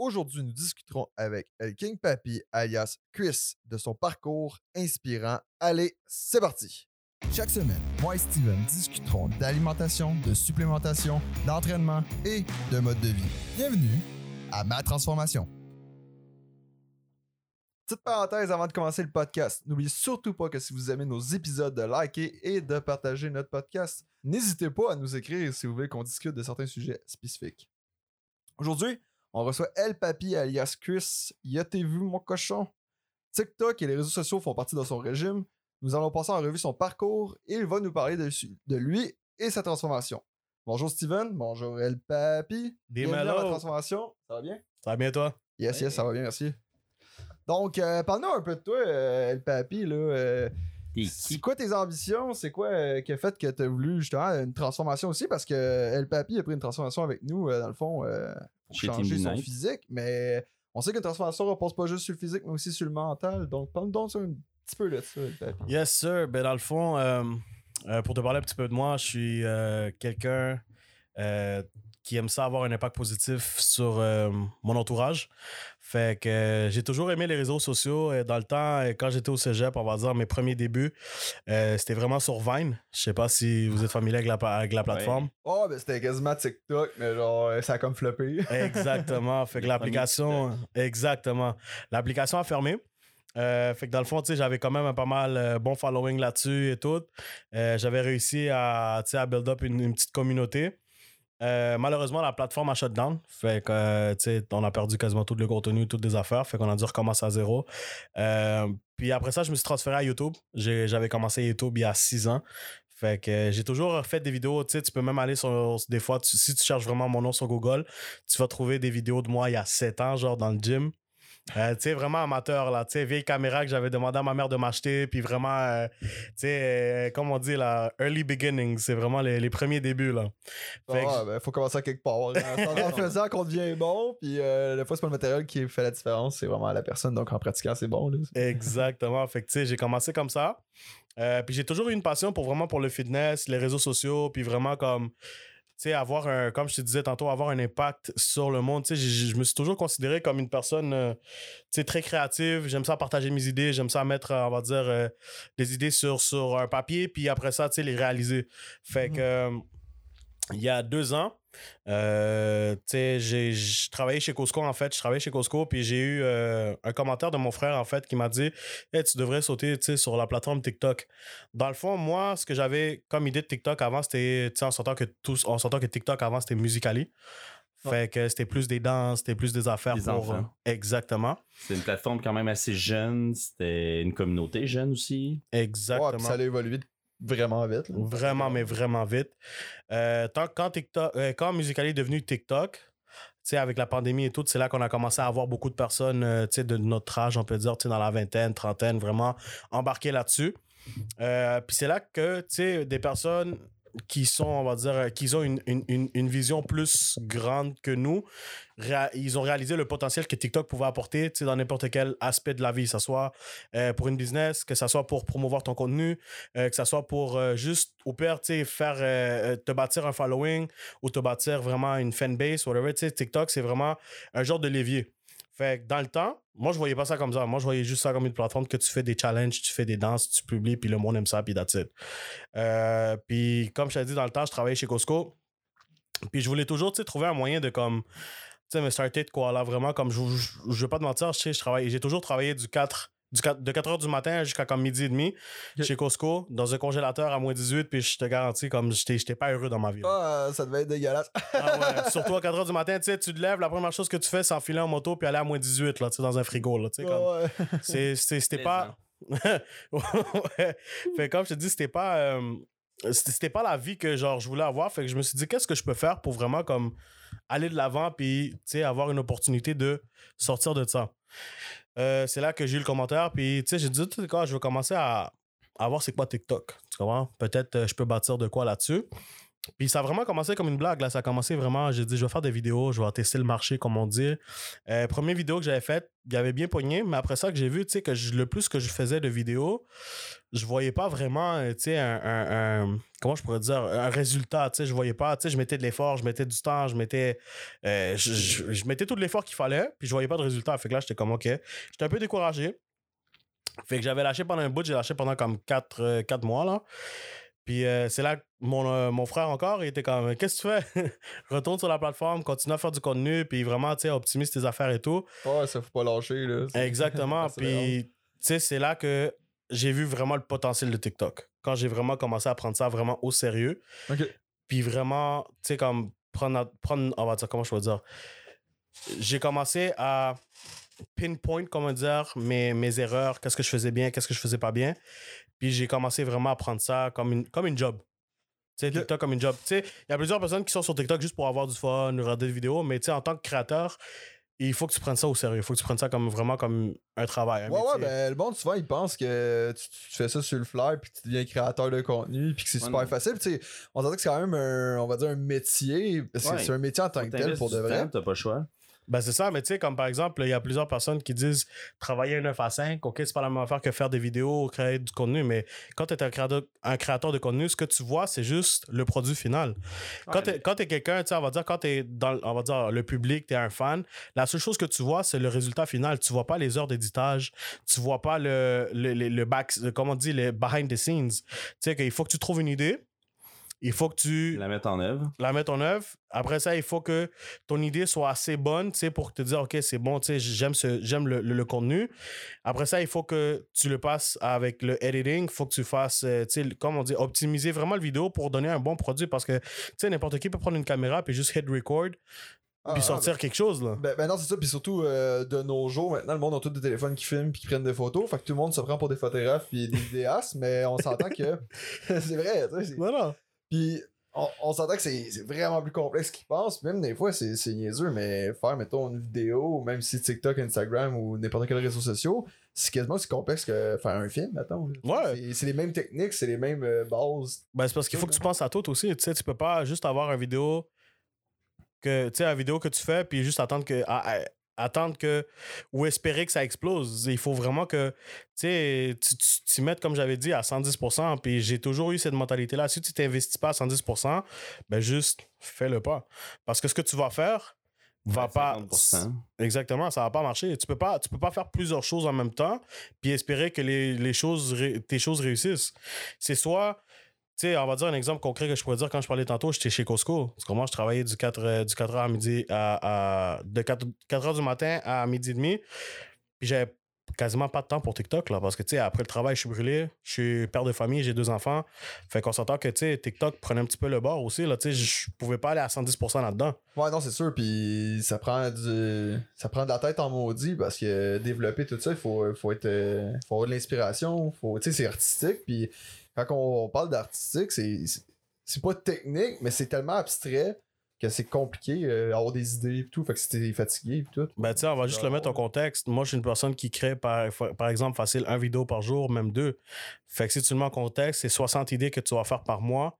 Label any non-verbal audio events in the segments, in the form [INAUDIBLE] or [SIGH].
aujourd'hui, nous discuterons avec El King Papi, alias Chris, de son parcours inspirant. Allez, c'est parti! Chaque semaine, moi et Steven discuterons d'alimentation, de supplémentation, d'entraînement et de mode de vie. Bienvenue à Ma Transformation. Petite parenthèse avant de commencer le podcast. N'oubliez surtout pas que si vous aimez nos épisodes, de liker et de partager notre podcast. N'hésitez pas à nous écrire si vous voulez qu'on discute de certains sujets spécifiques. Aujourd'hui, on reçoit El Papi alias Chris. Y a-t-il vu mon cochon? TikTok et les réseaux sociaux font partie de son régime. Nous allons passer en revue son parcours et il va nous parler de, de lui et sa transformation. Bonjour Steven, bonjour El Papi. Des à la transformation. Ça va bien? Ça va bien, toi? Yes, yes, ça va bien, merci. Donc, euh, parle-nous un peu de toi, euh, El Papi. Là, euh, T'es c'est quoi tes ambitions? C'est quoi euh, qui a fait que tu as voulu justement une transformation aussi? Parce que El Papi a pris une transformation avec nous, euh, dans le fond, euh, pour Chez changer son physique. Mais on sait qu'une transformation ne repose pas juste sur le physique, mais aussi sur le mental. Donc, parle-nous donc un petit peu de ça, El Papi. Yes, sir. Ben, dans le fond, euh, euh, pour te parler un petit peu de moi, je suis euh, quelqu'un euh, qui aime ça avoir un impact positif sur euh, mon entourage. Fait que euh, j'ai toujours aimé les réseaux sociaux. Et dans le temps, euh, quand j'étais au cégep, on va dire mes premiers débuts, euh, c'était vraiment sur Vine. Je sais pas si vous êtes familier avec la, avec la plateforme. Oh, ben c'était quasiment TikTok, mais genre, euh, ça a comme floppé. Exactement. Fait que l'application. Exactement. L'application a fermé. Euh, fait que dans le fond, tu sais, j'avais quand même un pas mal euh, bon following là-dessus et tout. Euh, j'avais réussi à, tu sais, à build up une, une petite communauté. Euh, malheureusement, la plateforme a shut down. Fait que, euh, tu sais, on a perdu quasiment tout le contenu, toutes les affaires. Fait qu'on a dû recommencer à zéro. Euh, puis après ça, je me suis transféré à YouTube. J'avais commencé YouTube il y a six ans. Fait que j'ai toujours fait des vidéos, tu sais, tu peux même aller sur, des fois, si tu cherches vraiment mon nom sur Google, tu vas trouver des vidéos de moi il y a sept ans, genre dans le gym. Euh, tu sais, vraiment amateur, là. Tu sais, vieille caméra que j'avais demandé à ma mère de m'acheter. Puis vraiment, euh, tu sais, euh, comme on dit, là, early beginnings. C'est vraiment les, les premiers débuts, là. Fait que Ah, ben, faut commencer à quelque part. hein. En [LAUGHS] faisant qu'on devient bon, puis des fois, c'est pas le matériel qui fait la différence, c'est vraiment la personne. Donc, en pratiquant, c'est bon. Là. Exactement. Fait que, tu sais, j'ai commencé comme ça. Puis j'ai toujours eu une passion pour vraiment pour le fitness, les réseaux sociaux, puis vraiment comme, sais, avoir un, comme je te disais tantôt, avoir un impact sur le monde. Tu sais, je me suis toujours considéré comme une personne, euh, tu sais, très créative. J'aime ça partager mes idées, j'aime ça mettre, euh, on va dire, euh, des idées sur, sur un papier, puis après ça, tu sais, les réaliser. Fait Mhm. que, il y a deux ans, euh, tu sais, j'ai je travaillais chez Costco, en fait. Je travaillais chez Costco, puis j'ai eu euh, un commentaire de mon frère, en fait, qui m'a dit Hey, tu devrais sauter tu sais, sur la plateforme TikTok. Dans le fond, moi, ce que j'avais comme idée de TikTok avant, c'était, tu sais, on s'entend que, tous, on s'entend que TikTok avant, c'était Musicali. Fait que c'était plus des danses, c'était plus des affaires Des pour. enfants. exactement. C'est une plateforme quand même assez jeune. C'était une communauté jeune aussi. Ouais, Exactement. puis ça allait évoluer vraiment vite. Vraiment, mais vraiment vite. Euh, quand, TikTok, euh, quand est devenu TikTok, avec la pandémie et tout, c'est là qu'on a commencé à avoir beaucoup de personnes euh, de notre âge, on peut dire, dans la vingtaine, trentaine, vraiment embarquées là-dessus. Puis c'est là que, des personnes qui sont, on va dire, euh, qui ont une, une, une, vision plus grande que nous, ils ont réalisé le potentiel que TikTok pouvait apporter dans n'importe quel aspect de la vie, que ce soit euh, pour une business, que ce soit pour promouvoir ton contenu, euh, que ce soit pour euh, juste, au pire, faire, te bâtir un following ou te bâtir vraiment une fanbase, whatever. Tu sais, TikTok, c'est vraiment un genre de levier. Fait que dans le temps, moi, je voyais pas ça comme ça. Moi, je voyais juste ça comme une plateforme que tu fais des challenges, tu fais des danses, tu publies, puis le monde aime ça, puis that's it. Euh, puis comme je t'ai dit, dans le temps, je travaillais chez Costco. Puis je voulais toujours, tu trouver un moyen de comme, tu sais, me starter de quoi, là, vraiment, comme, je, je, je vais pas te mentir, je je travaille, j'ai toujours travaillé du 4, du 4 de 4 heures du matin jusqu'à comme midi et demi chez Costco, dans un congélateur à moins 18, puis je te garantis, comme, j'étais j'étais pas heureux dans ma vie. Ah, ça devait être dégueulasse. Ah ouais, surtout à 4 heures du matin, tu sais, tu te lèves, la première chose que tu fais, c'est enfiler en moto puis aller à moins 18, là, tu sais, dans un frigo, là, tu sais, comme, Ouais. c'est- c'est- c'était pas... [LAUGHS] ouais. Fait que comme je te dis, c'était pas... euh, c'était pas la vie que genre je voulais avoir fait que je me suis dit qu'est-ce que je peux faire pour vraiment comme aller de l'avant puis tu sais avoir une opportunité de sortir de ça? Euh, c'est là que j'ai eu le commentaire puis tu sais j'ai dit tu je veux commencer à, à voir c'est quoi TikTok tu comprends? Peut-être euh, je peux bâtir de quoi là-dessus Puis ça a vraiment commencé comme une blague. Là. Ça a commencé vraiment, j'ai dit, je vais faire des vidéos, je vais tester le marché, comme on dit. Euh, première vidéo que j'avais faite, il avait bien pogné, mais après ça que j'ai vu, tu sais, que le plus que je faisais de vidéos, je voyais pas vraiment, euh, tu sais, un, un- un- comment je pourrais dire, un résultat, tu sais, je voyais pas, tu sais, je mettais de l'effort, je mettais du temps, je mettais, euh, je, je- je mettais tout l'effort qu'il fallait, puis je voyais pas de résultat. Fait que là, j'étais comme, OK. J'étais un peu découragé. Fait que j'avais lâché pendant un bout, j'ai lâché pendant comme 4, mois, là. Puis euh, c'est là que mon, euh, mon frère encore, il était comme, qu'est-ce que tu fais? [LAUGHS] Retourne sur la plateforme, continue à faire du contenu, puis vraiment, tu sais, optimise tes affaires et tout. Ouais, ça faut pas lâcher, là. Exactement. [LAUGHS] Puis, tu sais, c'est là que j'ai vu vraiment le potentiel de TikTok. Quand j'ai vraiment commencé à prendre ça vraiment au sérieux. Puis vraiment, tu sais, comme prendre, prendre, on va dire, comment je peux dire? J'ai commencé à pinpoint, comment dire, mes, mes erreurs, qu'est-ce que je faisais bien, qu'est-ce que je faisais pas bien. Puis j'ai commencé vraiment à prendre ça comme une, comme une job. Tu sais, Ok. TikTok comme une job. Tu sais, il y a plusieurs personnes qui sont sur TikTok juste pour avoir du fun, regarder des vidéos, mais tu sais, en tant que créateur, il faut que tu prennes ça au sérieux. Il faut que tu prennes ça comme vraiment comme un travail. un Ouais, ouais, ben le monde, souvent, il pense que tu, tu fais ça sur le fly, puis tu deviens créateur de contenu, puis que c'est Ouais, super non. facile. Puis, tu sais, on s'entend que c'est quand même un, on va dire, un métier. parce que Ouais. C'est un métier en tant que tel pour de vrai. T'as pas le choix. Ben, c'est ça, mais tu sais, comme par exemple, il y a plusieurs personnes qui disent travailler un 9 à 5, ok, c'est pas la même affaire que faire des vidéos, créer du contenu, mais quand tu es un créateur, un créateur de contenu, ce que tu vois, c'est juste le produit final. Quand Ouais, tu es, quelqu'un, tu sais, on va dire, quand tu es dans on va dire, le public, tu es un fan, la seule chose que tu vois, c'est le résultat final. Tu vois pas les heures d'éditage, tu vois pas le, le, le, le back, comment on dit, le behind the scenes. Tu sais, qu'il faut que tu trouves une idée, il faut que tu La mettre en œuvre. la mettre en œuvre. Après ça, il faut que ton idée soit assez bonne, tu sais, pour te dire, OK, c'est bon, tu sais, j'aime ce, j'aime le, le- le contenu. Après ça, il faut que tu le passes avec le editing. Il faut que tu fasses, euh, tu sais, comme on dit, optimiser vraiment le vidéo pour donner un bon produit parce que, tu sais, n'importe qui peut prendre une caméra puis juste hit record Ah, puis ah, sortir quelque chose, là. Ben, ben non, c'est ça. Puis surtout, euh, de nos jours, maintenant, le monde a tous des téléphones qui filment puis qui prennent des photos. Fait que tout le monde se prend pour des photographes puis des vidéastes. mais on s'entend que. [LAUGHS] [LAUGHS] c'est vrai, tu sais. Voilà. Puis on, on s'entend que c'est vraiment plus complexe qu'ils pensent. Même des fois, c'est niaiseux, mais faire, mettons, une vidéo, même si TikTok, Instagram ou n'importe quel réseau social, c'est quasiment aussi complexe que faire un film, mettons. Ouais. C'est- les mêmes techniques, c'est les mêmes euh, bases. Ben, c'est parce qu'il faut que tu penses à tout aussi. Tu sais, tu peux pas juste avoir une vidéo que, tu sais, une vidéo que tu fais puis juste attendre que, à- à- attendre que, ou espérer que ça explose. Il faut vraiment que, tu sais, tu tu t'y mettes, comme j'avais dit, à 110%. Puis j'ai toujours eu cette mentalité-là. Si tu t'investis pas à 110%, ben juste fais-le pas. Parce que ce que tu vas faire va pas. 50%. Exactement, ça va pas marcher. Tu peux pas, tu peux pas faire plusieurs choses en même temps puis espérer que les, les choses, tes choses réussissent. C'est soit, sais, on va dire un exemple concret que je pourrais dire quand je parlais tantôt, j'étais chez Costco. Parce que moi, je travaillais du 4, euh, du 4h à midi, à, de 4, 4h du matin à midi et demi. Puis j'avais quasiment pas de temps pour TikTok, là, parce que, tu sais, après le travail, je suis brûlé, je suis père de famille, j'ai deux enfants. Fait qu'on s'entend que, tu sais, TikTok prenait un petit peu le bord aussi, là, tu sais, je pouvais pas aller à 110% là-dedans. Ouais, non, c'est sûr. Puis ça prend du, ça prend de la tête en maudit parce que développer tout ça, il faut, faut être, euh, faut avoir de l'inspiration. Faut, sais, c'est artistique. Puis quand on parle d'artistique, c'est, pas technique, mais c'est tellement abstrait que c'est compliqué euh, avoir des idées et tout. Fait que c'était fatigué et tout. Ben, tu on va juste le mettre en contexte. Moi, je suis une personne qui crée, par, par exemple, facile, un vidéo par jour, même deux. Fait que si tu le mets en contexte, c'est 60 idées que tu vas faire par mois,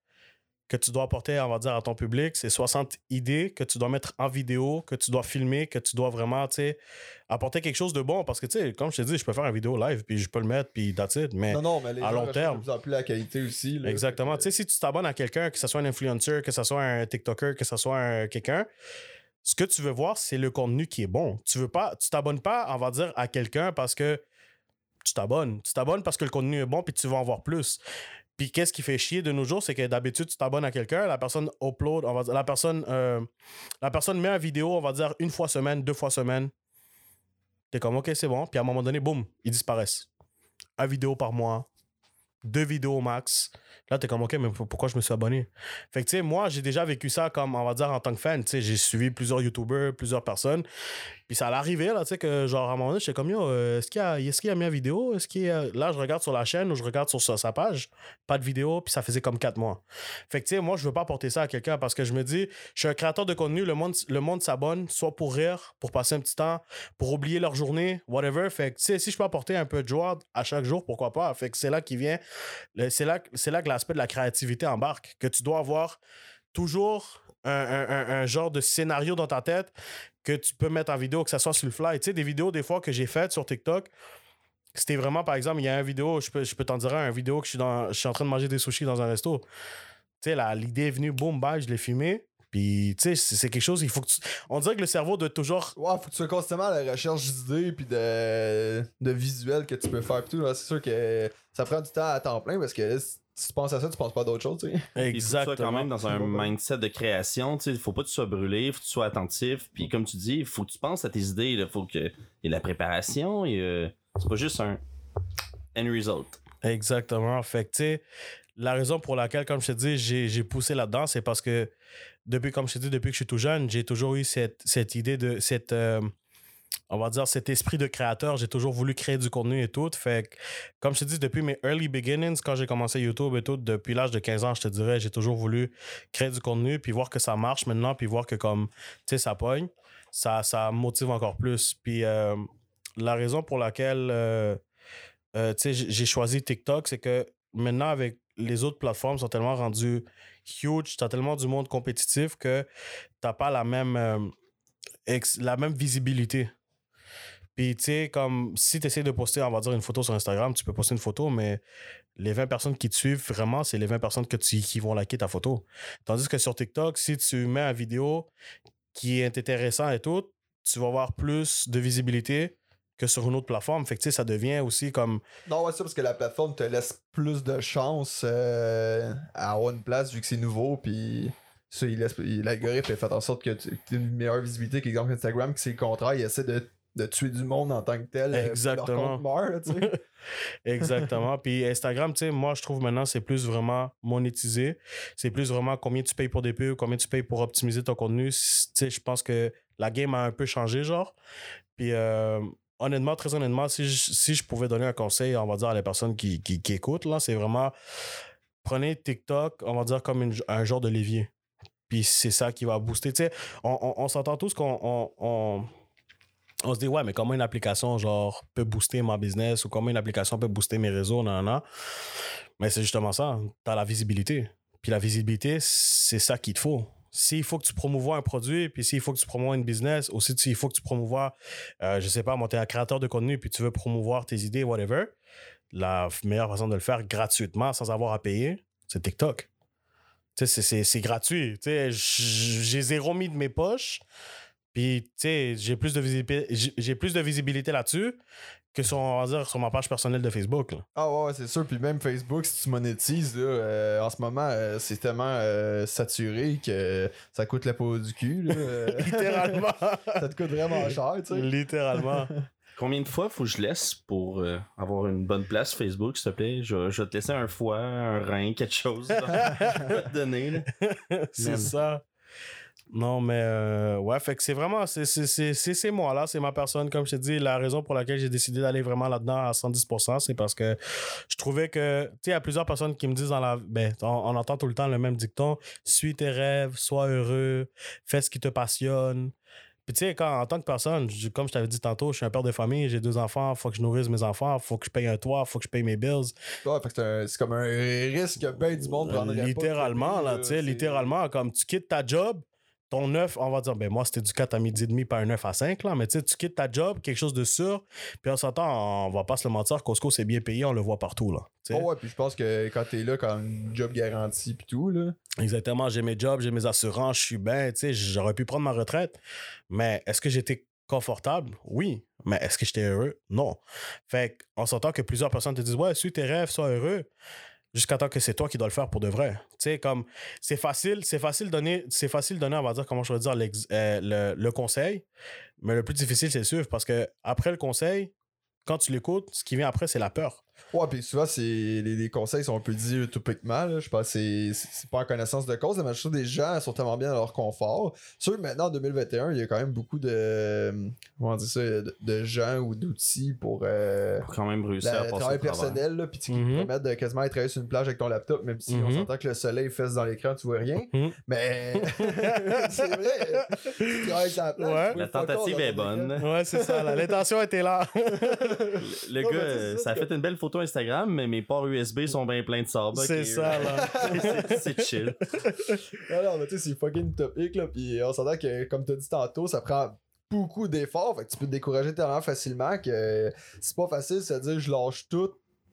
que tu dois apporter, on va dire, à ton public. C'est 60 idées que tu dois mettre en vidéo, que tu dois filmer, que tu dois vraiment, tu sais, apporter quelque chose de bon. Parce que, tu sais, comme je te dis, je peux faire une vidéo live, puis je peux le mettre, puis that's it. Mais Non, non, mais les à gens long terme. de plus en plus la qualité aussi. là. Exactement. Tu sais, si tu t'abonnes à quelqu'un, que ce soit un influencer, que ce soit un TikToker, que ce soit un quelqu'un, ce que tu veux voir, c'est le contenu qui est bon. Tu veux pas, tu t'abonnes pas, on va dire, à quelqu'un parce que tu t'abonnes. Tu t'abonnes parce que le contenu est bon puis tu vas en voir plus. Puis qu'est-ce qui fait chier de nos jours, c'est que d'habitude, tu t'abonnes à quelqu'un, la personne upload, on va dire, la personne, euh, la personne met une vidéo, on va dire, une fois semaine, deux fois semaine. T'es comme, OK, c'est bon. Puis à un moment donné, boum, ils disparaissent. Un vidéo par mois, deux vidéos max. Là, t'es comme, OK, mais pour- pourquoi je me suis abonné? Fait que, tu sais, moi, j'ai déjà vécu ça comme, on va dire, en tant que fan. Tu sais, j'ai suivi plusieurs YouTubers, plusieurs personnes. Puis ça allait arriver, là, tu sais, que genre, à un moment donné, j'étais comme, yo, euh, est-ce qu'il y a, est-ce qu'il y a mis la vidéo? Là, je regarde sur la chaîne ou je regarde sur sa, page, pas de vidéo, puis ça faisait comme quatre mois. Fait que, moi, je veux pas apporter ça à quelqu'un parce que je me dis, je suis un créateur de contenu, le monde, s'abonne, soit pour rire, pour passer un petit temps, pour oublier leur journée, whatever. Fait que, si je peux apporter un peu de joie à chaque jour, pourquoi pas? Fait que c'est là qui vient c'est là, là que l'aspect de la créativité embarque, que tu dois avoir toujours un, un- un- genre de scénario dans ta tête que tu peux mettre en vidéo, que ça soit sur le fly. Tu sais, des vidéos, des fois, que j'ai faites sur TikTok, c'était vraiment, par exemple, il y a une vidéo, je peux, je peux t'en dire un, vidéo que je suis, dans, je suis en train de manger des sushis dans un resto. Tu sais, l'idée est venue, boum, bye, je l'ai filmé. Puis, tu sais, c'est quelque chose, il faut que tu... On dirait que le cerveau doit toujours... Ouais, faut que tu sois constamment à la recherche d'idées puis de, de visuels que tu peux faire pis tout. C'est sûr que ça prend du temps à temps plein parce que si tu penses à ça, tu penses pas à d'autres choses, tu sais. Puis faut que tu sois Exactement. quand même dans un mindset de création. Il faut pas que tu sois brûlé, faut que tu sois attentif. Puis comme tu dis, il faut que tu penses à tes idées. Il faut qu'il y ait la préparation. Et, euh, c'est pas juste un end result. Exactement. Fait que, tu sais, la raison pour laquelle, comme je te dis, j'ai j'ai poussé là-dedans, c'est parce que depuis, comme je te dis, depuis que je suis tout jeune, j'ai toujours eu cette, cette idée de, cette, euh, on va dire, cet esprit de créateur. J'ai toujours voulu créer du contenu et tout. Fait que, comme je te dis, depuis mes early beginnings, quand j'ai commencé YouTube et tout, depuis l'âge de 15 ans, je te dirais, j'ai toujours voulu créer du contenu, puis voir que ça marche maintenant, puis voir que, comme, tu sais, ça pogne, ça, ça motive encore plus. Puis, euh, la raison pour laquelle, euh, euh, j'ai choisi TikTok, c'est que maintenant, avec les autres plateformes, sont tellement rendues huge, t'as tellement du monde compétitif que t'as pas la même, la même visibilité. Puis, tu sais, comme si tu essaies de poster, on va dire, une photo sur Instagram, tu peux poster une photo, mais les 20 personnes qui te suivent vraiment, c'est les 20 personnes que tu, qui vont liker ta photo. Tandis que sur TikTok, si tu mets une vidéo qui est intéressant et tout, tu vas avoir plus de visibilité que sur une autre plateforme. Fait que, ça devient aussi comme Non, ouais, c'est parce que la plateforme te laisse plus de chance euh, à avoir une place vu que c'est nouveau, puis ça, il laisse, l'algorithme fait en sorte que tu aies une meilleure visibilité qu'exemple Instagram, que c'est le contraire, il essaie de, de tuer du monde en tant que tel. euh, leur Exactement. compte meurt, là, tu sais. [LAUGHS] Exactement. Puis Instagram, tu sais, moi, je trouve maintenant, c'est plus vraiment monétisé. C'est plus vraiment combien tu payes pour des pubs, combien tu payes pour optimiser ton contenu. Tu sais, je pense que la game a un peu changé, genre. Puis euh, honnêtement, très honnêtement, si je, si je pouvais donner un conseil, on va dire, à les personnes qui, qui, qui écoutent, là, c'est vraiment prenez TikTok, on va dire, comme une- un genre de levier. Puis c'est ça qui va booster. Tu sais, on, on, on s'entend tous qu'on on, on- se dit, ouais, mais comment une application, genre, peut booster ma business ou comment une application peut booster mes réseaux, nan, nan. Mais c'est justement ça. Tu as la visibilité. Puis la visibilité, c'est ça qu'il te faut. S'il faut que tu promouvois un produit, puis s'il faut que tu promouvois une business, aussi s'il faut que tu promouvois, euh, je sais pas, moi, t'es un créateur de contenu, puis tu veux promouvoir tes idées, whatever, la meilleure façon de le faire gratuitement, sans avoir à payer, c'est TikTok. C'est- gratuit. J'ai zéro mis de mes poches. Puis, tu sais, j'ai plus de visibilité, j'ai plus de visibilité là-dessus que sur, on va dire, sur ma page personnelle de Facebook. là. Ah ouais, ouais, c'est sûr. Puis même Facebook, si tu monétises, là, euh, en ce moment, euh, c'est tellement euh, saturé que ça coûte la peau du cul. Là, [LAUGHS] Littéralement. [LAUGHS] ça te coûte vraiment cher, tu sais. Littéralement. [LAUGHS] Combien de fois faut que je laisse pour euh, avoir une bonne place Facebook, s'il te plaît? Je, je vais te laisser un foie, un rein, quelque chose. Je vais te donner. Là. c'est ça. Non, mais euh, ouais, fait que c'est vraiment, c'est- c'est c'est- c'est- c'est moi là, c'est ma personne. Comme je te dis, la raison pour laquelle j'ai décidé d'aller vraiment là-dedans à 110%, c'est parce que je trouvais que, tu sais, il y a plusieurs personnes qui me disent dans la. Ben, on, on entend tout le temps le même dicton suis tes rêves, sois heureux, fais ce qui te passionne. Puis tu sais, quand, en tant que personne, je- comme je t'avais dit tantôt, je suis un père de famille, j'ai deux enfants, faut que je nourrisse mes enfants, faut que je paye un toit, faut que je paye mes bills. Ouais, fait que c'est comme un risque que ben du monde prendrait littéralement, là, tu sais, littéralement, comme tu quittes ta job, ton 9, on va dire, ben moi, c'était du 4 à midi et demi, pas un 9 à 5, là, mais tu sais, tu quittes ta job, quelque chose de sûr, puis on s'entend, on va pas se le mentir, Costco, c'est bien payé, on le voit partout, là. Oh ouais, puis je pense que quand t'es là, quand un job garanti pis tout, là. Exactement, j'ai mes jobs, j'ai mes assurances, je suis bien, tu sais, j'aurais pu prendre ma retraite, mais est-ce que j'étais confortable? Oui. Mais est-ce que j'étais heureux? Non. Fait qu'on s'entend que plusieurs personnes te disent, ouais, suis tes rêves, sois heureux. Jusqu'à temps que c'est toi qui dois le faire pour de vrai. Tu comme, c'est facile, c'est facile donner, c'est facile donner, on va dire, euh, le, le conseil, mais le plus difficile, c'est le suivre parce que après le conseil, quand tu l'écoutes, ce qui vient après, c'est la peur. Ouais, puis souvent, c'est les, les conseils sont un peu dits utopiquement. Là. Je pense que c'est- pas en connaissance de cause, mais je trouve que les gens sont tellement bien dans leur confort. Sûr que maintenant, en 2021, il y a quand même beaucoup de, comment dit ça, de, de gens ou d'outils pour euh, Pour quand même réussir la- à le passer travail personnel, là, puis qui te permettent de quasiment aller travailler sur une plage avec ton laptop, même si on Mhm. s'entend que le soleil fesse dans l'écran, tu vois rien. Mhm. Mais [LAUGHS] c'est vrai, tu la plage. Ouais. La tentative est bonne. Ouais, c'est ça. L'intention était là. Le Non, gars, ça ça a fait une belle photo photos Instagram, mais mes ports USB sont bien pleins de sable. C'est ça, là. [LAUGHS] c'est- chill. [LAUGHS] Non, mais tu sais, c'est fucking topique, là. Puis on s'entend que, comme t'as dit tantôt, ça prend beaucoup d'efforts. Fait que tu peux te décourager tellement facilement que c'est pas facile de se dire je lâche tout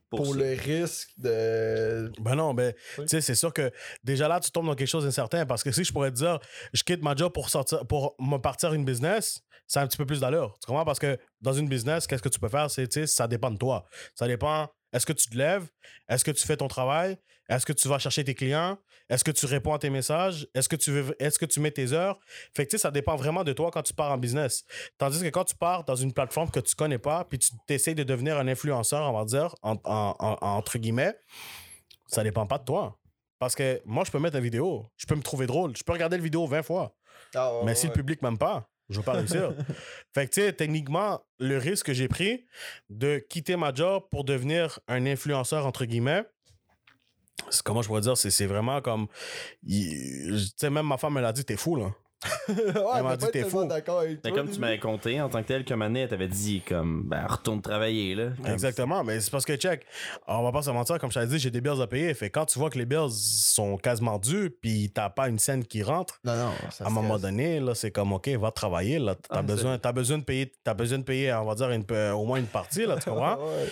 pour, le risque de. Ben non, ben, Oui. tu sais, c'est sûr que déjà là, tu tombes dans quelque chose d'incertain parce que si je pourrais te dire, je quitte ma job pour sortir, pour me partir une business, c'est un petit peu plus d'allure. Tu comprends? Parce que dans une business, qu'est-ce que tu peux faire? C'est, tu sais, ça dépend de toi. Ça dépend, est-ce que tu te lèves? Est-ce que tu fais ton travail? Est-ce que tu vas chercher tes clients? Est-ce que tu réponds à tes messages? Est-ce que tu veux, est-ce que tu mets tes heures? Fait que, tu sais, ça dépend vraiment de toi quand tu pars en business. Tandis que quand tu pars dans une plateforme que tu connais pas, puis tu essaies de devenir un influenceur, on va dire, en- en- en- entre guillemets, ça dépend pas de toi. Parce que moi, je peux mettre une vidéo, je peux me trouver drôle, je peux regarder la vidéo 20 fois. Ah, ouais, mais si le public m'aime pas, je vais pas réussir. [LAUGHS] fait que, tu sais, techniquement, le risque que j'ai pris de quitter ma job pour devenir un influenceur, entre guillemets, c'est comment je pourrais dire, c'est vraiment comme. Tu sais, même ma femme, elle a dit, t'es fou, là. Ouais, Elle m'a mais dit, pas t'es fou. d'accord avec Mais toi, comme tu m'avais compté en tant que tel, comme année, elle t'avait dit, comme, ben, retourne travailler, là. Comme- Exactement, mais c'est parce que, check, on va pas se mentir, comme je t'avais dit, j'ai des bills à payer. Fait que quand tu vois que les bills sont quasiment dus, puis t'as pas une scène qui rentre, Non, non, ça à un moment donné, là, c'est comme, OK, va travailler, là. T'as Ah, besoin, t'as besoin de payer, t'as besoin de payer, on va dire, une, au moins une partie, là, tu [LAUGHS] comprends? Ouais.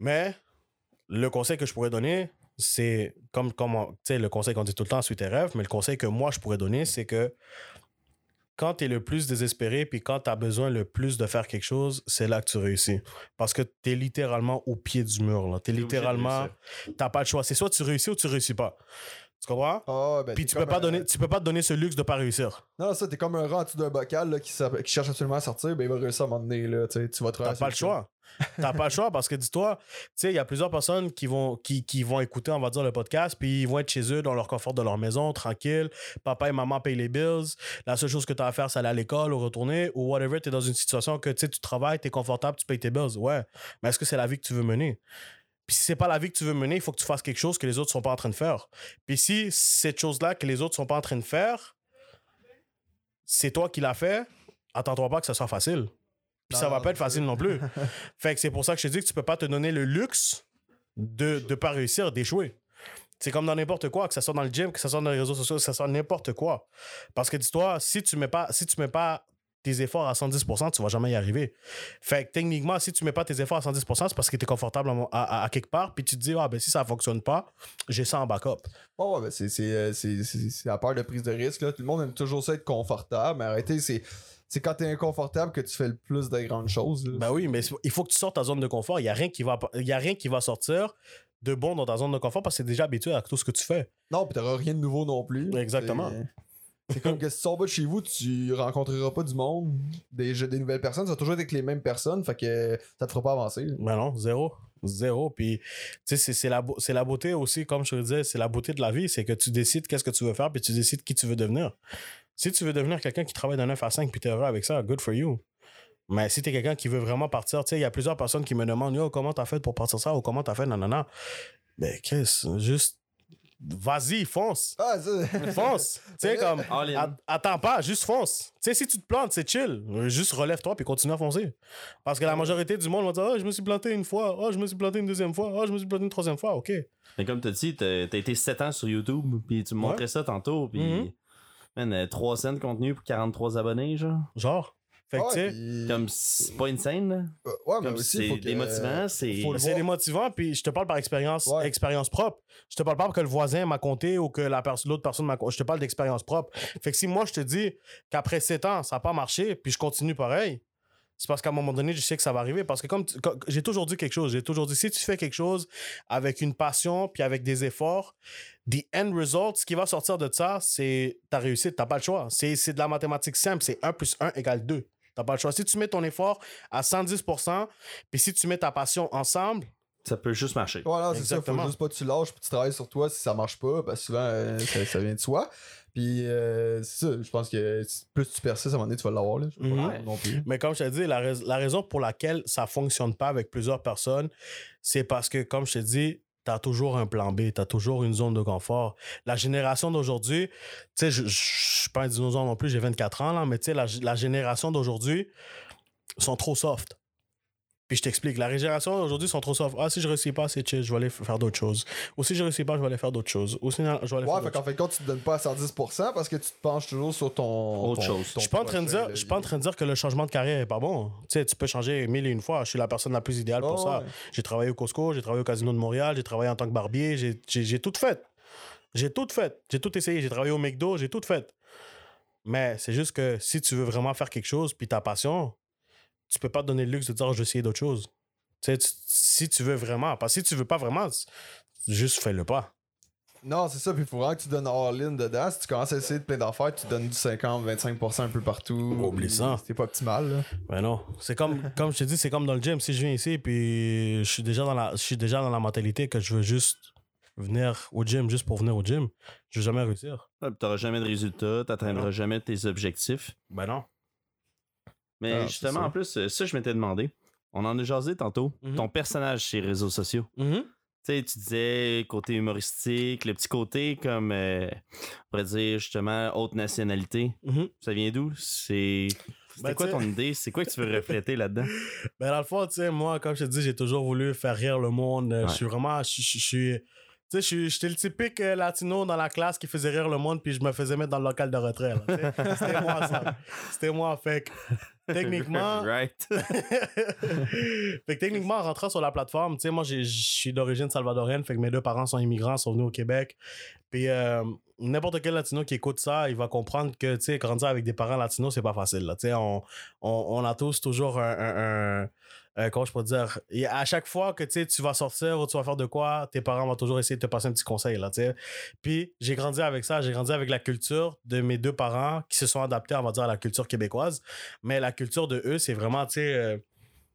Mais le conseil que je pourrais donner, c'est comme, tu sais, le conseil qu'on dit tout le temps, suis tes rêves, mais le conseil que moi, je pourrais donner, c'est que quand tu es le plus désespéré, puis quand tu as besoin le plus de faire quelque chose, c'est là que tu réussis. Parce que tu es littéralement au pied du mur. Tu es littéralement. Tu pas le choix. C'est soit tu réussis ou tu réussis pas. Tu comprends? Ah, ben, Puis tu peux, pas un- donner, tu peux pas te donner ce luxe de pas réussir. Non, ça, t'es comme un rat en dessous d'un bocal là, qui, cherche absolument à sortir, ben il va réussir à un moment donné, là, tu vas T'as traverser pas le choix. T'as pas le choix parce que dis-toi, tu sais, il y a plusieurs personnes qui vont, qui, vont écouter, on va dire, le podcast, puis ils vont être chez eux dans leur confort de leur maison, tranquille. Papa et maman payent les bills. La seule chose que tu as à faire, c'est aller à l'école ou retourner ou whatever. Tu es dans une situation que tu travailles, tu es confortable, tu payes tes bills. Ouais. Mais est-ce que c'est la vie que tu veux mener? Puis si c'est pas la vie que tu veux mener, il faut que tu fasses quelque chose que les autres sont pas en train de faire. Puis si cette chose-là que les autres sont pas en train de faire, c'est toi qui l'as fait, attends-toi pas que ça soit facile. Puis ça va pas être facile non plus. [LAUGHS] fait que c'est pour ça que je te dis que tu peux pas te donner le luxe de ne pas réussir, d'échouer. C'est comme dans n'importe quoi, que ce soit dans le gym, que ce soit dans les réseaux sociaux, que ce soit n'importe quoi. Parce que dis-toi, si tu mets pas, si tu mets pas tes efforts à 110%, tu vas jamais y arriver. Fait que techniquement, si tu mets pas tes efforts à 110%, c'est parce que tu es confortable à, à- à quelque part, puis tu te dis, ah ben si ça fonctionne pas, j'ai ça en backup. Oh, ouais, ben c'est, c'est, euh, c'est, c'est, la peur de prise de risque. Là. Tout le monde aime toujours ça être confortable, mais arrêtez, c'est, c'est quand t'es inconfortable que tu fais le plus de grandes choses. là. Ben oui, mais il faut que tu sortes ta zone de confort. Il n'y a, rien qui va- y a rien qui va sortir de bon dans ta zone de confort parce que tu es déjà habitué à tout ce que tu fais. Non, pis t'auras rien de nouveau non plus. Exactement. C'est, comme que si tu sors pas de chez vous, tu rencontreras pas du monde, des, des nouvelles personnes, ça va toujours être avec les mêmes personnes, fait que ça te fera pas avancer. Ben non, zéro. Zéro. Puis, tu sais, c'est- c'est la, beau- c'est la beauté aussi, comme je te le disais, c'est la beauté de la vie, c'est que tu décides qu'est-ce que tu veux faire, puis tu décides qui tu veux devenir. Si tu veux devenir quelqu'un qui travaille de 9 à 5, puis t'es heureux avec ça, good for you. Mais si t'es quelqu'un qui veut vraiment partir, tu sais, il y a plusieurs personnes qui me demandent, yo, comment t'as fait pour partir ça, ou comment t'as fait, nanana. Ben, Chris, juste, vas-y, fonce. Ah, ça. Fonce. [LAUGHS] tu sais, comme, Attends pas, juste fonce. Tu sais, si tu te plantes, c'est chill. Juste relève-toi puis continue à foncer. Parce que la majorité du monde va dire Ah, je me suis planté une fois. Ah, je me suis planté une deuxième fois. Ah, je me suis planté une troisième fois. OK. Mais comme tu dit, t'as été 7 ans sur YouTube, puis tu me Ouais. montrais ça tantôt, puis. Mhm. Man, euh, 3 cents de contenu pour 43 abonnés, genre. Genre. Fait que, Ouais, tu sais, pis- Comme, c'est pas une scène, là. Euh, ouais, mais Comme aussi, faut c'est que- démotivant, c'est. c'est. Puis je te parle par expérience, Ouais. expérience propre. Je te parle pas que le voisin m'a compté ou que la pers- l'autre personne m'a compté. Je te parle d'expérience propre. Fait que si moi, je te dis qu'après 7 ans, ça n'a pas marché, puis je continue pareil, c'est parce qu'à un moment donné, je sais que ça va arriver. Parce que comme, j'ai toujours dit quelque chose, j'ai toujours dit, si tu fais quelque chose avec une passion, puis avec des efforts, the end result, ce qui va sortir de ça, c'est ta réussite. T'as pas le choix. C'est, c'est de la mathématique simple. C'est 1 plus 1 égale 2. T'as pas le choix. Si tu mets ton effort à 110%, puis si tu mets ta passion ensemble, Ça peut juste marcher. Voilà, c'est ça. Faut juste pas que tu lâches puis tu travailles sur toi si ça marche pas. Parce que souvent, euh, ça, ça vient de soi. Puis, euh, c'est ça. Je pense que plus tu persistes, à un moment donné, tu vas l'avoir. Là. Non plus. Mais comme je te dis, la, rais- la raison pour laquelle ça fonctionne pas avec plusieurs personnes, c'est parce que, comme je te dis, tu as toujours un plan B, tu as toujours une zone de confort. La génération d'aujourd'hui, tu sais, je je- je suis pas un dinosaure non plus, j'ai 24 ans, là, mais tu sais, la, la génération d'aujourd'hui sont trop soft. Puis je t'explique, la régénération aujourd'hui sont trop soft. Ah, si je réussis pas, c'est chill, je vais aller faire d'autres choses. Ou si je réussis pas, je vais aller faire d'autres choses. Ou sinon, je vais aller Ouais, faire fait d'autres qu'en fait, quand tu te donnes pas à 110% parce que tu te penches toujours sur ton. Autre ton- chose. ton Je suis pas en train de dire, je suis pas en train de dire que le changement de carrière est pas bon. Tu sais, tu peux changer mille et une fois. Je suis la personne la plus idéale pour ça. ouais. J'ai travaillé au Costco, j'ai travaillé au Casino de Montréal, j'ai travaillé en tant que barbier, j'ai tout fait. J'ai tout fait. J'ai tout essayé. J'ai travaillé au McDo, j'ai tout fait. Mais c'est juste que si tu veux vraiment faire quelque chose, puis ta passion, tu peux pas te donner le luxe de dire, je vais essayer d'autres choses. Tu sais, tu- si tu veux vraiment, parce que si tu veux pas vraiment, juste fais-le pas. Non, c'est ça, puis il faut vraiment que tu donnes all-in dedans. Si tu commences à essayer de plein d'affaires, tu donnes du 50-25% un peu partout. Oublie ça. C'est pas optimal, là. Mais non, c'est comme, [LAUGHS] comme je te dis, c'est comme dans le gym. Si je viens ici, puis je suis déjà dans la, je suis déjà dans la mentalité que je veux juste venir au gym juste pour venir au gym, je vais jamais réussir. Tu n'auras jamais de résultats, tu n'atteindras jamais tes objectifs. Ben non. Mais Ah, justement, en plus, euh, ça, je m'étais demandé. On en a jasé tantôt. Mhm. Ton personnage sur les réseaux sociaux. Tu sais, tu disais côté humoristique, le petit côté comme, euh, on pourrait dire justement, haute nationalité. Mhm. Ça vient d'où? C'est. Ben, quoi ton idée? C'est quoi que tu veux refléter là-dedans? [LAUGHS] Ben dans le fond, tu sais, moi, comme je te dis, j'ai toujours voulu faire rire le monde. Euh, Ouais. Je suis vraiment, je je- je suis... Tu sais, j'étais le typique euh, latino dans la classe qui faisait rire le monde, puis je me faisais mettre dans le local de retrait. [LAUGHS] C'était moi, ça. C'était moi, fait que, [LAUGHS] techniquement, [LAUGHS] right. fait que techniquement, en rentrant sur la plateforme, tu sais, moi, je suis d'origine salvadorienne, fait que mes deux parents sont immigrants, sont venus au Québec. Puis euh, n'importe quel latino qui écoute ça, il va comprendre que, tu sais, grandir avec des parents latinos, c'est pas facile. Tu sais, on, on, on a tous toujours un... un- un- comment je peux dire à chaque fois que tu vas sortir ou tu vas faire de quoi tes parents vont toujours essayer de te passer un petit conseil là puis j'ai grandi avec ça. J'ai grandi avec la culture de mes deux parents qui se sont adaptés on va dire à la culture québécoise. Mais la culture de eux c'est vraiment tu sais euh,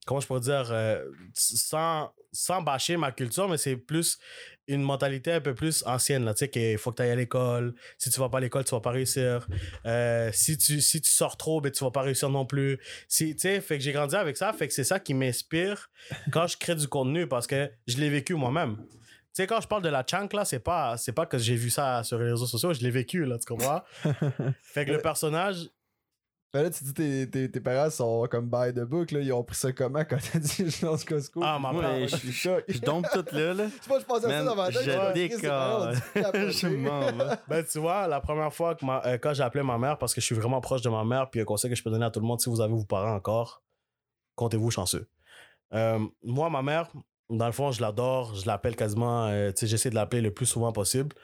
comment je pourrais dire euh, sans sans bâcher ma culture mais c'est plus une mentalité un peu plus ancienne là tu sais qu'il faut que tu ailles à l'école. Si tu vas pas à l'école tu vas pas réussir. Euh, si tu si tu sors trop ben tu vas pas réussir non plus. Si tu sais fait que j'ai grandi avec ça fait que c'est ça qui m'inspire quand je crée du contenu parce que je l'ai vécu moi-même. Tu sais quand je parle de la chunk là c'est pas c'est pas que j'ai vu ça sur les réseaux sociaux je l'ai vécu là tu comprends? [LAUGHS] Fait que le personnage là, tu dis tes, tes, tes parents sont comme by the book, là. Ils ont pris ça comment quand t'as dit je lance Costco? Ah, ma Moi, mère, je- je suis choc. Je dompe tout là, là. [LAUGHS] Tu vois, je pensais à ça Man, dans ma tête. je capoter. [LAUGHS] je m'en vais. Ben, tu vois, la première fois que ma- euh, quand j'ai appelé ma mère, parce que je suis vraiment proche de ma mère, puis un conseil que je peux donner à tout le monde, si vous avez vos parents encore, comptez-vous chanceux. Euh, moi, ma mère, dans le fond, je l'adore, je l'appelle quasiment, euh, tu sais, j'essaie de l'appeler le plus souvent possible.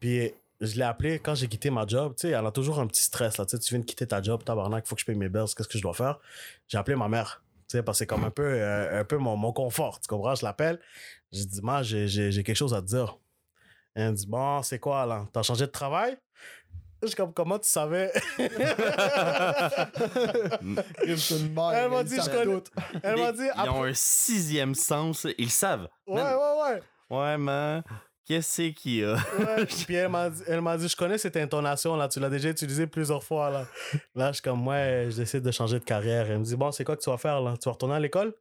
Puis je l'ai appelée quand j'ai quitté ma job, tu sais, elle a toujours un petit stress, là, tu sais, tu viens de quitter ta job, tabarnak, il faut que je paye mes bills, qu'est-ce que je dois faire? J'ai appelé ma mère, tu sais, parce que c'est comme un peu, euh, un peu mon, mon confort, tu comprends? Je l'appelle, j'ai dit, moi, j'ai j'ai- j'ai quelque chose à te dire. Elle me dit, bon, c'est quoi là? T'as changé de travail? Je suis comme, comment tu savais? C'est [LAUGHS] une mère, Elle m'a ils dit, je connais- tout. Elle m'a Ils- dit, Ils après- ont un sixième sens, ils savent. Ouais, ouais, ouais. ouais, man. Qu'est-ce qu'il y a? Ouais. [LAUGHS] Puis elle m'a dit, dit, je connais cette intonation là, tu l'as déjà utilisée plusieurs fois là. Là, je suis comme, ouais, j'essaie de changer de carrière. Elle me dit, bon, c'est quoi que tu vas faire là? Tu vas retourner à l'école?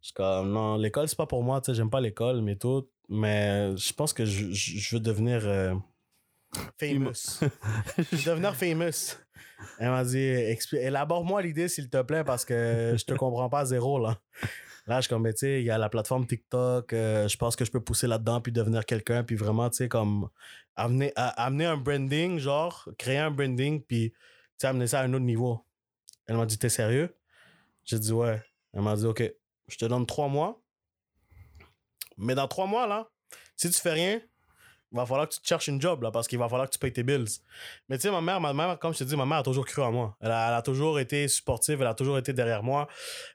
Je suis comme, non, l'école, c'est pas pour moi, tu sais, j'aime pas l'école, mais tout. Mais je pense que je, je, je veux devenir euh, famous. devenir famous. Elle m'a dit, élabore-moi l'idée, s'il te plaît, parce que je te comprends pas à zéro, là. Là, je suis comme, ben, tu sais, il y a la plateforme TikTok, euh, je pense que je peux pousser là-dedans, puis devenir quelqu'un, puis vraiment, tu sais, comme, amener, à- amener un branding, genre, créer un branding, puis, tu sais, amener ça à un autre niveau. Elle m'a dit, t'es sérieux? J'ai dit, ouais. Elle m'a dit, OK, je te donne trois mois. Mais dans trois mois, là, si tu fais rien, va falloir que tu te cherches une job, là, parce qu'il va falloir que tu payes tes bills. Mais tu sais, ma mère, ma mère, comme je te dis, ma mère a toujours cru en moi. Elle a, elle a toujours été supportive, elle a toujours été derrière moi.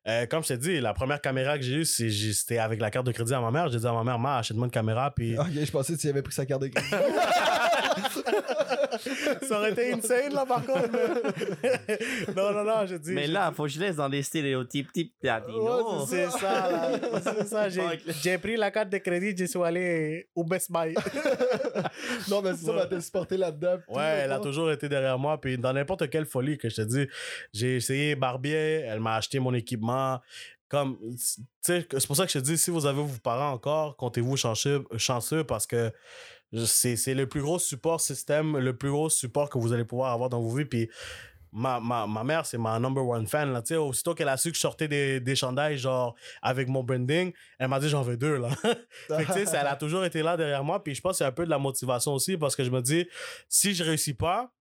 Euh, comme je te dis, la première caméra que j'ai eue, c'était avec la carte de crédit à ma mère. J'ai dit à ma mère, ma, achète-moi une caméra, puis Ok, je pensais que tu avais pris sa carte de crédit. [LAUGHS] [LAUGHS] ça aurait été insane, là, par contre. [LAUGHS] non, non, non, j'ai dit. Mais là, faut que je laisse dans des stéréotypes type Ouais, latino. c'est ça, là. C'est ça. J'ai, pris la carte de crédit, je suis allé au Best Buy. [LAUGHS] non, mais c'est ça, Ouais. elle t'a supporté là-dedans. Ouais, elle a toujours été derrière moi. Puis dans n'importe quelle folie que je te dis, j'ai essayé barbier, elle m'a acheté mon équipement. Comme, c'est pour ça que je te dis, si vous avez vos parents encore, comptez-vous chanceux, chanceux parce que c'est, c'est le plus gros support système, le plus gros support que vous allez pouvoir avoir dans vos vies. Puis ma, ma, ma mère, c'est ma number one fan. Là. Aussitôt qu'elle a su que je sortais des, des chandails, genre, avec mon branding, elle m'a dit j'en veux deux. Là. [LAUGHS] fait que, tu sais, ça, elle a toujours été là derrière moi. Puis je pense que c'est un peu de la motivation aussi parce que je me dis, si je réussis pas,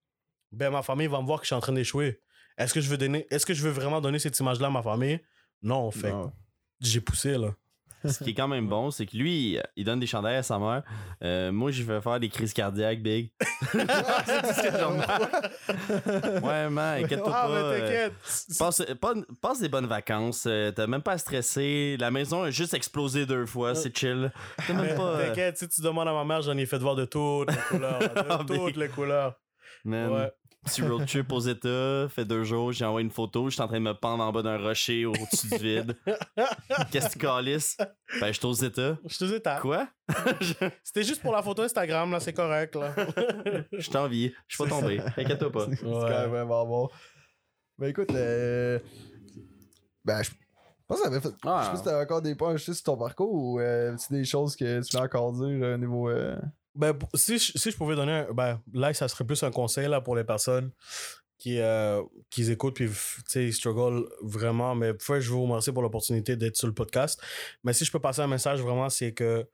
ben ma famille va me voir que je suis en train d'échouer. Est-ce que je veux donner, est-ce que je veux vraiment donner cette image-là à ma famille? Non, fait que Non. j'ai poussé, là. Ce qui est quand même bon, c'est que lui, il- donne des chandails à sa mère. Euh, moi, je vais faire des crises cardiaques, big. [LAUGHS] Ouais, man, inquiète-toi Ah, pas. mais euh, t'inquiète. Passe, pas- passe des bonnes vacances. euh, T'as même pas à stresser. La maison a juste explosé deux fois. C'est chill. Euh, T'inquiète, si tu demandes à ma mère, j'en ai fait voir de toutes les couleurs. là, [LAUGHS] Ah, de toutes les couleurs. man, Ouais. Petit road trip aux États. Fait deux jours. J'ai envoyé une photo. J'étais en train de me pendre en bas d'un rocher au-dessus du vide. [LAUGHS] Qu'est-ce que tu calisses? Ben, j'étais aux États. Je te dis, t'as- Quoi? [LAUGHS] C'était juste pour la photo Instagram, là, c'est correct, là. Je t'envie. Je suis pas tombé. Inquiète-toi pas. C'est quand même vraiment bon. Ben écoute, euh... ben je pense que t'avais fait. Ah. Je sais pas si t'avais encore des points sur ton parcours ou euh, c'est des choses que tu voulais encore dire euh, au niveau. euh, Ben, si, je, si je pouvais donner un. Ben, là, ça serait plus un conseil là, pour les personnes qui, euh, qui écoutent puis tu ils struggle vraiment. Mais je vous remercier pour l'opportunité d'être sur le podcast. Mais si je peux passer un message vraiment, c'est que.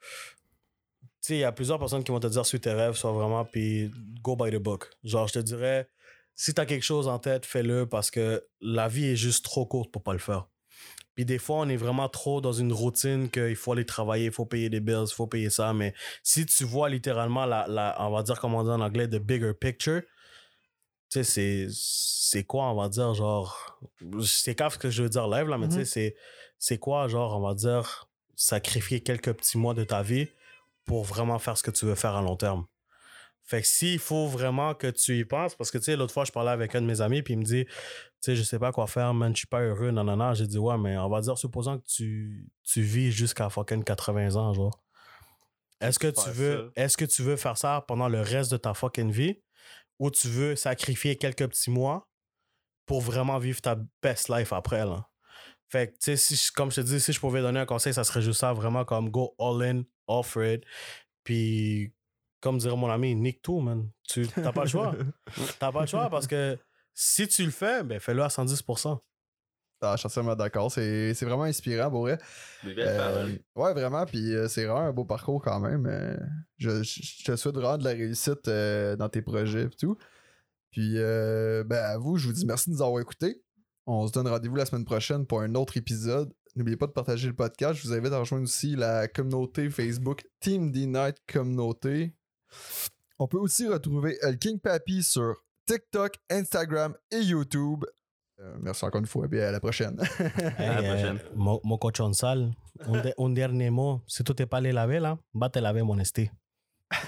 Tu il y a plusieurs personnes qui vont te dire suis tes rêves, soit vraiment, puis go by the book. Genre, je te dirais, si t'as quelque chose en tête, fais-le parce que la vie est juste trop courte pour pas le faire. Puis des fois, on est vraiment trop dans une routine qu'il faut aller travailler, il faut payer des bills, il faut payer ça. Mais si tu vois littéralement la, la on va dire comme on dit en anglais, the bigger picture, tu sais, c'est, quoi, on va dire, genre, c'est grave ce que je veux dire live, là, mais tu sais, Mhm. c'est quoi, genre, on va dire, sacrifier quelques petits mois de ta vie pour vraiment faire ce que tu veux faire à long terme? Fait que s'il faut vraiment que tu y penses, parce que tu sais, l'autre fois, je parlais avec un de mes amis, puis il me dit, tu sais, je sais pas quoi faire, man, je suis pas heureux, non, non, non. J'ai dit, ouais, mais on va dire, supposons que tu, tu vis jusqu'à fucking 80 ans, genre. Est-ce que tu veux, est-ce que tu veux faire ça pendant le reste de ta fucking vie ou tu veux sacrifier quelques petits mois pour vraiment vivre ta best life après, là? Fait que, tu sais, si comme je te dis, si je pouvais donner un conseil, ça serait juste ça, vraiment comme go all in, all for it. Puis, comme dirait mon ami, nique tout, man. Tu t'as pas le choix. [LAUGHS] T'as pas le choix parce que si tu le fais, ben fais-le à 110%. Ah, je suis entièrement d'accord. C'est c'est vraiment inspirant pour vrai. Euh, ouais, vraiment. Puis euh, c'est vraiment un beau parcours quand même. Euh, je, je- je te souhaite vraiment de la réussite euh, dans tes projets et tout. Puis, euh, ben, à vous, je vous dis merci de nous avoir écoutés. On se donne rendez-vous la semaine prochaine pour un autre épisode. N'oubliez pas de partager le podcast. Je vous invite à rejoindre aussi la communauté Facebook Team D-Night Communauté. On peut aussi retrouver El King Papi sur TikTok, Instagram et YouTube. Euh, merci encore une fois et à la prochaine. [LAUGHS] la prochaine. Eh, Mo, mo cochon sal. Un, de- un dernier mot. Si tu t'es pas allé laver, là, va te laver, mon esti. [LAUGHS]